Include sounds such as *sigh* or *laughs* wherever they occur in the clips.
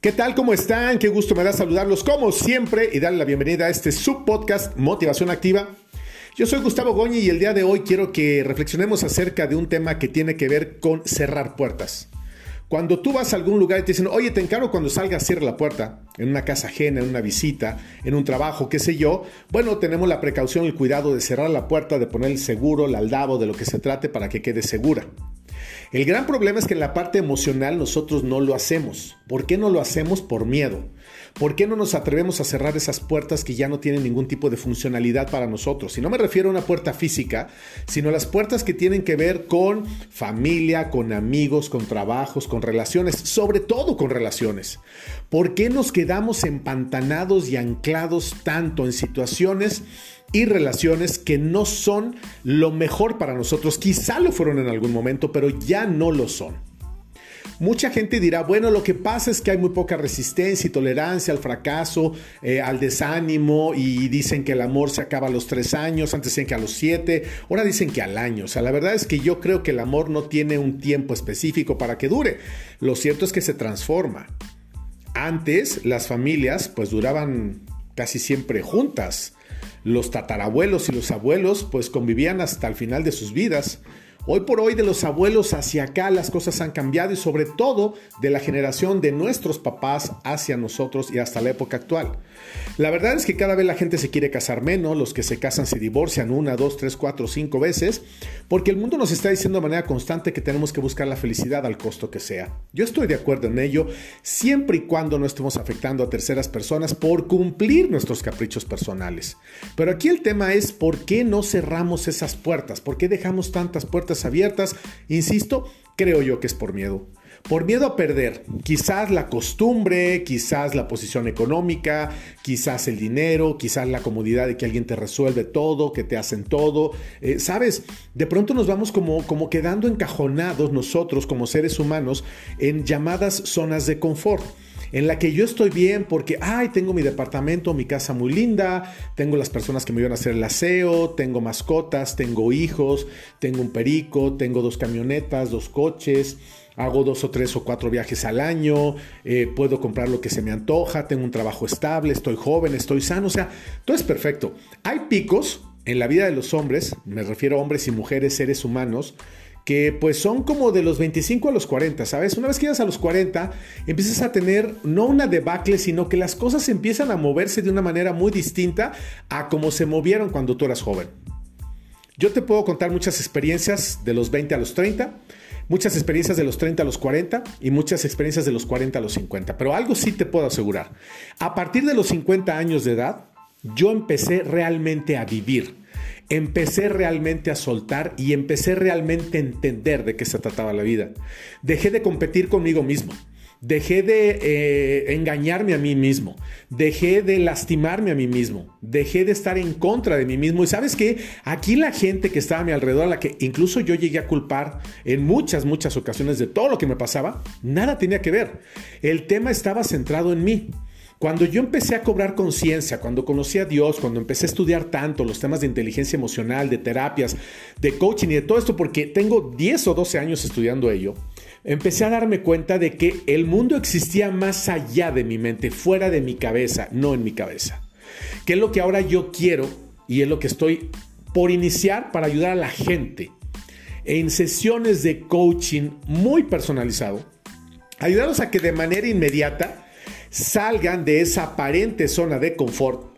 ¿Qué tal? ¿Cómo están? Qué gusto me da saludarlos como siempre y darle la bienvenida a este subpodcast Motivación Activa. Yo soy Gustavo Goñi y el día de hoy quiero que reflexionemos acerca de un tema que tiene que ver con cerrar puertas. Cuando tú vas a algún lugar y te dicen, oye, te encargo cuando salgas, cierra la puerta, en una casa ajena, en una visita, en un trabajo, qué sé yo, bueno, tenemos la precaución el cuidado de cerrar la puerta, de poner el seguro, el aldabo, de lo que se trate para que quede segura. El gran problema es que en la parte emocional nosotros no lo hacemos. ¿Por qué no lo hacemos? Por miedo. ¿Por qué no nos atrevemos a cerrar esas puertas que ya no tienen ningún tipo de funcionalidad para nosotros? Y no me refiero a una puerta física, sino a las puertas que tienen que ver con familia, con amigos, con trabajos, con relaciones, sobre todo con relaciones. ¿Por qué nos quedamos empantanados y anclados tanto en situaciones y relaciones que no son lo mejor para nosotros. Quizá lo fueron en algún momento, pero ya no lo son. Mucha gente dirá, bueno, lo que pasa es que hay muy poca resistencia y tolerancia al fracaso, eh, al desánimo y dicen que el amor se acaba a los tres años, antes decían que a los siete, ahora dicen que al año. O sea, la verdad es que yo creo que el amor no tiene un tiempo específico para que dure. Lo cierto es que se transforma. Antes las familias pues duraban casi siempre juntas los tatarabuelos y los abuelos pues convivían hasta el final de sus vidas. Hoy por hoy de los abuelos hacia acá las cosas han cambiado y sobre todo de la generación de nuestros papás hacia nosotros y hasta la época actual. La verdad es que cada vez la gente se quiere casar menos, los que se casan se divorcian una, dos, tres, cuatro, cinco veces, porque el mundo nos está diciendo de manera constante que tenemos que buscar la felicidad al costo que sea. Yo estoy de acuerdo en ello, siempre y cuando no estemos afectando a terceras personas por cumplir nuestros caprichos personales. Pero aquí el tema es por qué no cerramos esas puertas, por qué dejamos tantas puertas abiertas, insisto, creo yo que es por miedo. Por miedo a perder, quizás la costumbre, quizás la posición económica, quizás el dinero, quizás la comodidad de que alguien te resuelve todo, que te hacen todo. Eh, Sabes, de pronto nos vamos como, como quedando encajonados nosotros como seres humanos en llamadas zonas de confort en la que yo estoy bien porque, ay, tengo mi departamento, mi casa muy linda, tengo las personas que me iban a hacer el aseo, tengo mascotas, tengo hijos, tengo un perico, tengo dos camionetas, dos coches, hago dos o tres o cuatro viajes al año, eh, puedo comprar lo que se me antoja, tengo un trabajo estable, estoy joven, estoy sano, o sea, todo es perfecto. Hay picos en la vida de los hombres, me refiero a hombres y mujeres, seres humanos, que pues son como de los 25 a los 40, ¿sabes? Una vez que llegas a los 40, empiezas a tener no una debacle, sino que las cosas empiezan a moverse de una manera muy distinta a como se movieron cuando tú eras joven. Yo te puedo contar muchas experiencias de los 20 a los 30, muchas experiencias de los 30 a los 40 y muchas experiencias de los 40 a los 50, pero algo sí te puedo asegurar. A partir de los 50 años de edad, yo empecé realmente a vivir empecé realmente a soltar y empecé realmente a entender de qué se trataba la vida. Dejé de competir conmigo mismo. Dejé de eh, engañarme a mí mismo, dejé de lastimarme a mí mismo, dejé de estar en contra de mí mismo. Y sabes que aquí la gente que estaba a mi alrededor, a la que incluso yo llegué a culpar en muchas, muchas ocasiones de todo lo que me pasaba, nada tenía que ver. El tema estaba centrado en mí. Cuando yo empecé a cobrar conciencia, cuando conocí a Dios, cuando empecé a estudiar tanto los temas de inteligencia emocional, de terapias, de coaching y de todo esto, porque tengo 10 o 12 años estudiando ello, empecé a darme cuenta de que el mundo existía más allá de mi mente, fuera de mi cabeza, no en mi cabeza. Que es lo que ahora yo quiero y es lo que estoy por iniciar para ayudar a la gente en sesiones de coaching muy personalizado, ayudarlos a que de manera inmediata salgan de esa aparente zona de confort,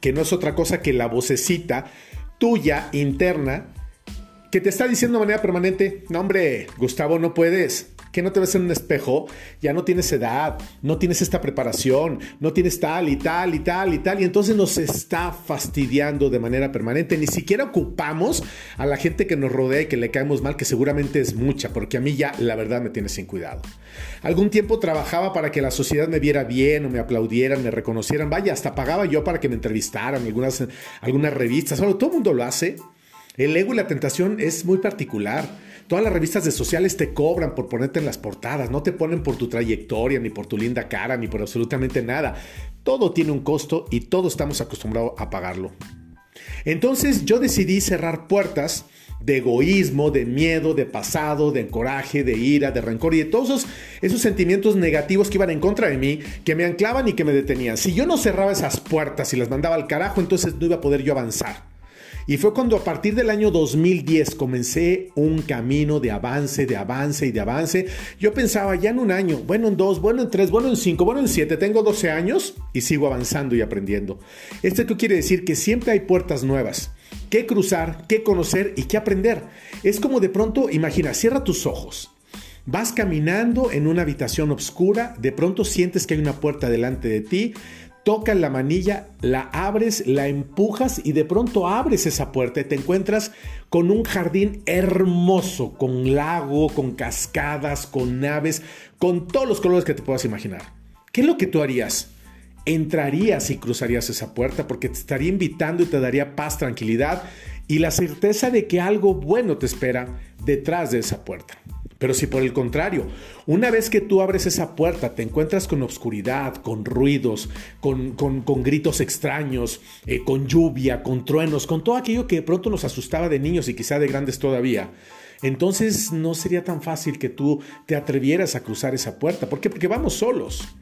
que no es otra cosa que la vocecita tuya interna que te está diciendo de manera permanente, no hombre, Gustavo, no puedes que no te ves en un espejo, ya no tienes edad, no tienes esta preparación, no tienes tal y tal y tal y tal, y entonces nos está fastidiando de manera permanente. Ni siquiera ocupamos a la gente que nos rodea y que le caemos mal, que seguramente es mucha, porque a mí ya la verdad me tiene sin cuidado. Algún tiempo trabajaba para que la sociedad me viera bien o me aplaudieran, me reconocieran, vaya, hasta pagaba yo para que me entrevistaran algunas, algunas revistas, todo el mundo lo hace. El ego y la tentación es muy particular. Todas las revistas de sociales te cobran por ponerte en las portadas, no te ponen por tu trayectoria, ni por tu linda cara, ni por absolutamente nada. Todo tiene un costo y todos estamos acostumbrados a pagarlo. Entonces yo decidí cerrar puertas de egoísmo, de miedo, de pasado, de coraje, de ira, de rencor y de todos esos, esos, sentimientos negativos que iban en contra de mí, que me anclaban y que me detenían. Si yo no cerraba esas puertas y las mandaba al carajo, entonces no iba a poder yo avanzar. Y fue cuando a partir del año 2010 comencé un camino de avance, de avance y de avance. Yo pensaba ya en un año, bueno en dos, bueno en tres, bueno en cinco, bueno en siete, tengo 12 años y sigo avanzando y aprendiendo. ¿Esto qué quiere decir? Que siempre hay puertas nuevas que cruzar, que conocer y que aprender. Es como de pronto, imagina, cierra tus ojos. Vas caminando en una habitación oscura, de pronto sientes que hay una puerta delante de ti, tocas la manilla, la abres, la empujas y de pronto abres esa puerta y te encuentras con un jardín hermoso, con lago, con cascadas, con naves, con todos los colores que te puedas imaginar. ¿Qué es lo que tú harías? Entrarías y cruzarías esa puerta porque te estaría invitando y te daría paz, tranquilidad y la certeza de que algo bueno te espera detrás de esa puerta. Pero si por el contrario, una vez que tú abres esa puerta, te encuentras con obscuridad, con ruidos, con, gritos extraños, eh, con lluvia, con truenos, con todo aquello que de pronto nos asustaba de niños y quizá de grandes todavía, entonces no sería tan fácil que tú te atrevieras a cruzar esa puerta. ¿Por qué? Porque vamos solos.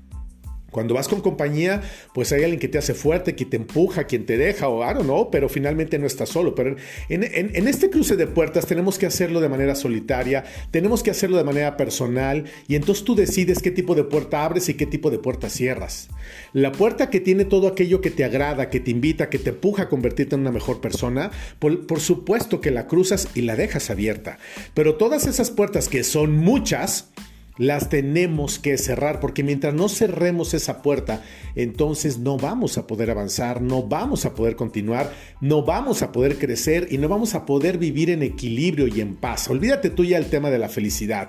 Cuando vas con compañía, pues hay alguien que te hace fuerte, que te empuja, quien te deja, o I don't know, pero finalmente no estás solo. Pero en, este cruce de puertas tenemos que hacerlo de manera solitaria, tenemos que hacerlo de manera personal, y entonces tú decides qué tipo de puerta abres y qué tipo de puerta cierras. La puerta que tiene todo aquello que te agrada, que te invita, que te empuja a convertirte en una mejor persona, por supuesto que la cruzas y la dejas abierta. Pero todas esas puertas, que son muchas, las tenemos que cerrar porque mientras no cerremos esa puerta, entonces no vamos a poder avanzar, no vamos a poder continuar, no vamos a poder crecer y no vamos a poder vivir en equilibrio y en paz. Olvídate tú ya el tema de la felicidad.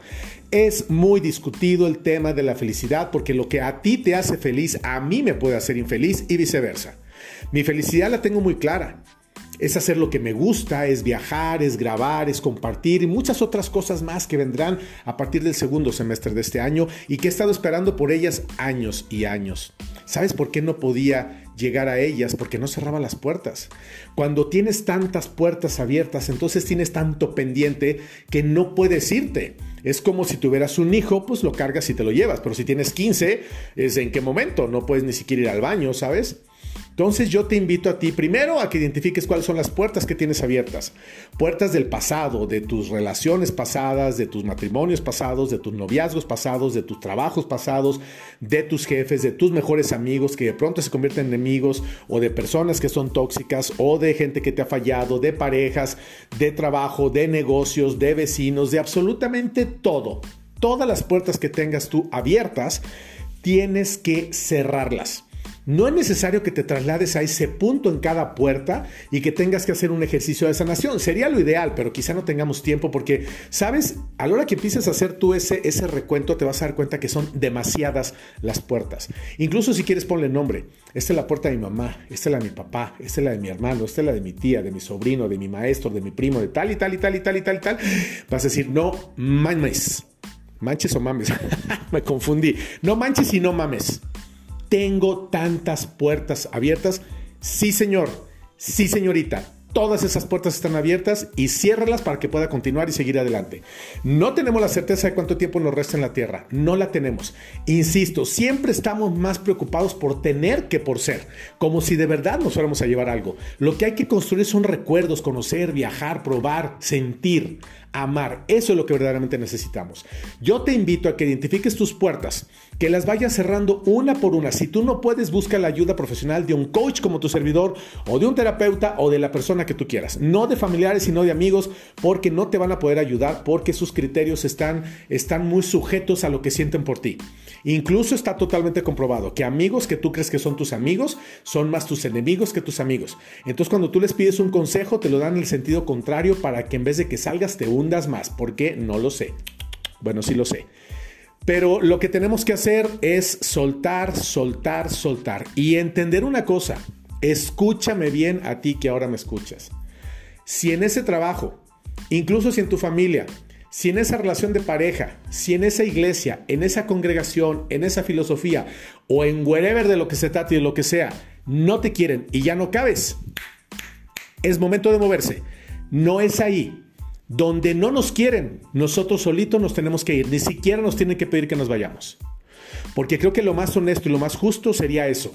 Es muy discutido el tema de la felicidad porque lo que a ti te hace feliz, a mí me puede hacer infeliz y viceversa. Mi felicidad la tengo muy clara es hacer lo que me gusta, es viajar, es grabar, es compartir y muchas otras cosas más que vendrán a partir del segundo semestre de este año y que he estado esperando por ellas años y años. ¿Sabes por qué no podía llegar a ellas? Porque no cerraba las puertas. Cuando tienes tantas puertas abiertas, entonces tienes tanto pendiente que no puedes irte. Es como si tuvieras un hijo, pues lo cargas y te lo llevas, pero si tienes 15, es en qué momento, no puedes ni siquiera ir al baño, ¿sabes? Entonces yo te invito a ti primero a que identifiques cuáles son las puertas que tienes abiertas. Puertas del pasado, de tus relaciones pasadas, de tus matrimonios pasados, de tus noviazgos pasados, de tus trabajos pasados, de tus jefes, de tus mejores amigos que de pronto se convierten en enemigos o de personas que son tóxicas o de gente que te ha fallado, de parejas, de trabajo, de negocios, de vecinos, de absolutamente todo. Todas las puertas que tengas tú abiertas, tienes que cerrarlas. No es necesario que te traslades a ese punto en cada puerta y que tengas que hacer un ejercicio de sanación. Sería lo ideal, pero quizá no tengamos tiempo porque, ¿sabes? A la hora que empieces a hacer tú ese, ese recuento, te vas a dar cuenta que son demasiadas las puertas. Incluso si quieres ponle nombre. Esta es la puerta de mi mamá, esta es la de mi papá, esta es la de mi hermano, esta es la de mi tía, de mi sobrino, de mi maestro, de mi primo, de tal y tal y tal y tal y tal y tal. Vas a decir, no mames. Manches o mames. *laughs* Me confundí. No manches y no mames tengo tantas puertas abiertas. Sí, señor. Sí, señorita. Todas esas puertas están abiertas y ciérralas para que pueda continuar y seguir adelante. No tenemos la certeza de cuánto tiempo nos resta en la Tierra. No la tenemos. Insisto, siempre estamos más preocupados por tener que por ser. Como si de verdad nos fuéramos a llevar algo. Lo que hay que construir son recuerdos, conocer, viajar, probar, sentir amar. Eso es lo que verdaderamente necesitamos. Yo te invito a que identifiques tus puertas, que las vayas cerrando una por una. Si tú no puedes, busca la ayuda profesional de un coach como tu servidor o de un terapeuta o de la persona que tú quieras. No de familiares, sino de amigos, porque no te van a poder ayudar porque sus criterios están, están muy sujetos a lo que sienten por ti. Incluso está totalmente comprobado que amigos que tú crees que son tus amigos son más tus enemigos que tus amigos. Entonces cuando tú les pides un consejo, te lo dan en el sentido contrario para que en vez de que salgas te más. ¿Por qué? No lo sé. Bueno, sí lo sé. Pero lo que tenemos que hacer es soltar, soltar, soltar y entender una cosa. Escúchame bien a ti que ahora me escuchas. Si en ese trabajo, incluso si en tu familia, si en esa relación de pareja, si en esa iglesia, en esa congregación, en esa filosofía o en wherever de lo que se trate y de lo que sea, no te quieren y ya no cabes, es momento de moverse. No es ahí. Donde no nos quieren, nosotros solitos nos tenemos que ir, ni siquiera nos tienen que pedir que nos vayamos. Porque creo que lo más honesto y lo más justo sería eso,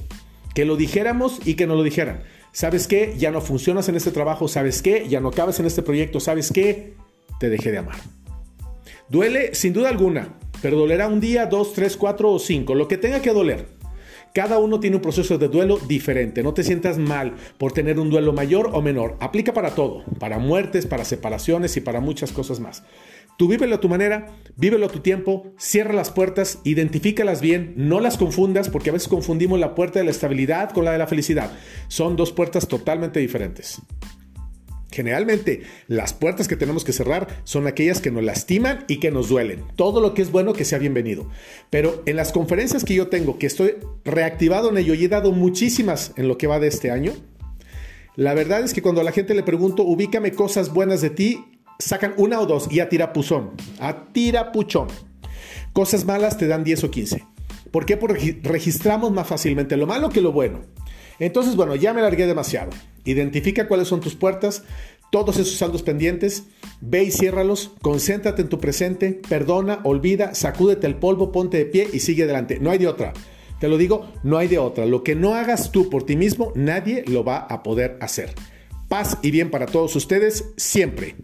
que lo dijéramos y que nos lo dijeran. ¿Sabes qué? Ya no funcionas en este trabajo, ¿sabes qué? Ya no cabes en este proyecto, ¿sabes qué? Te dejé de amar. Duele sin duda alguna, pero dolerá un día, dos, tres, cuatro o cinco, lo que tenga que doler. Cada uno tiene un proceso de duelo diferente. No te sientas mal por tener un duelo mayor o menor. Aplica para todo, para muertes, para separaciones y para muchas cosas más. Tú vívelo a tu manera, vívelo a tu tiempo, cierra las puertas, identifícalas bien, no las confundas porque a veces confundimos la puerta de la estabilidad con la de la felicidad. Son dos puertas totalmente diferentes. Generalmente las puertas que tenemos que cerrar son aquellas que nos lastiman y que nos duelen. Todo lo que es bueno que sea bienvenido. Pero en las conferencias que yo tengo, que estoy reactivado en ello y he dado muchísimas en lo que va de este año, la verdad es que cuando a la gente le pregunto, ubícame cosas buenas de ti, sacan una o dos y a tirapuzón, a tirapuchón. Cosas malas te dan 10 o 15. ¿Por qué? Porque registramos más fácilmente lo malo que lo bueno. Entonces, bueno, ya me largué demasiado. Identifica cuáles son tus puertas, todos esos saldos pendientes, ve y ciérralos, concéntrate en tu presente, perdona, olvida, sacúdete el polvo, ponte de pie y sigue adelante. No hay de otra. Te lo digo, no hay de otra. Lo que no hagas tú por ti mismo, nadie lo va a poder hacer. Paz y bien para todos ustedes siempre.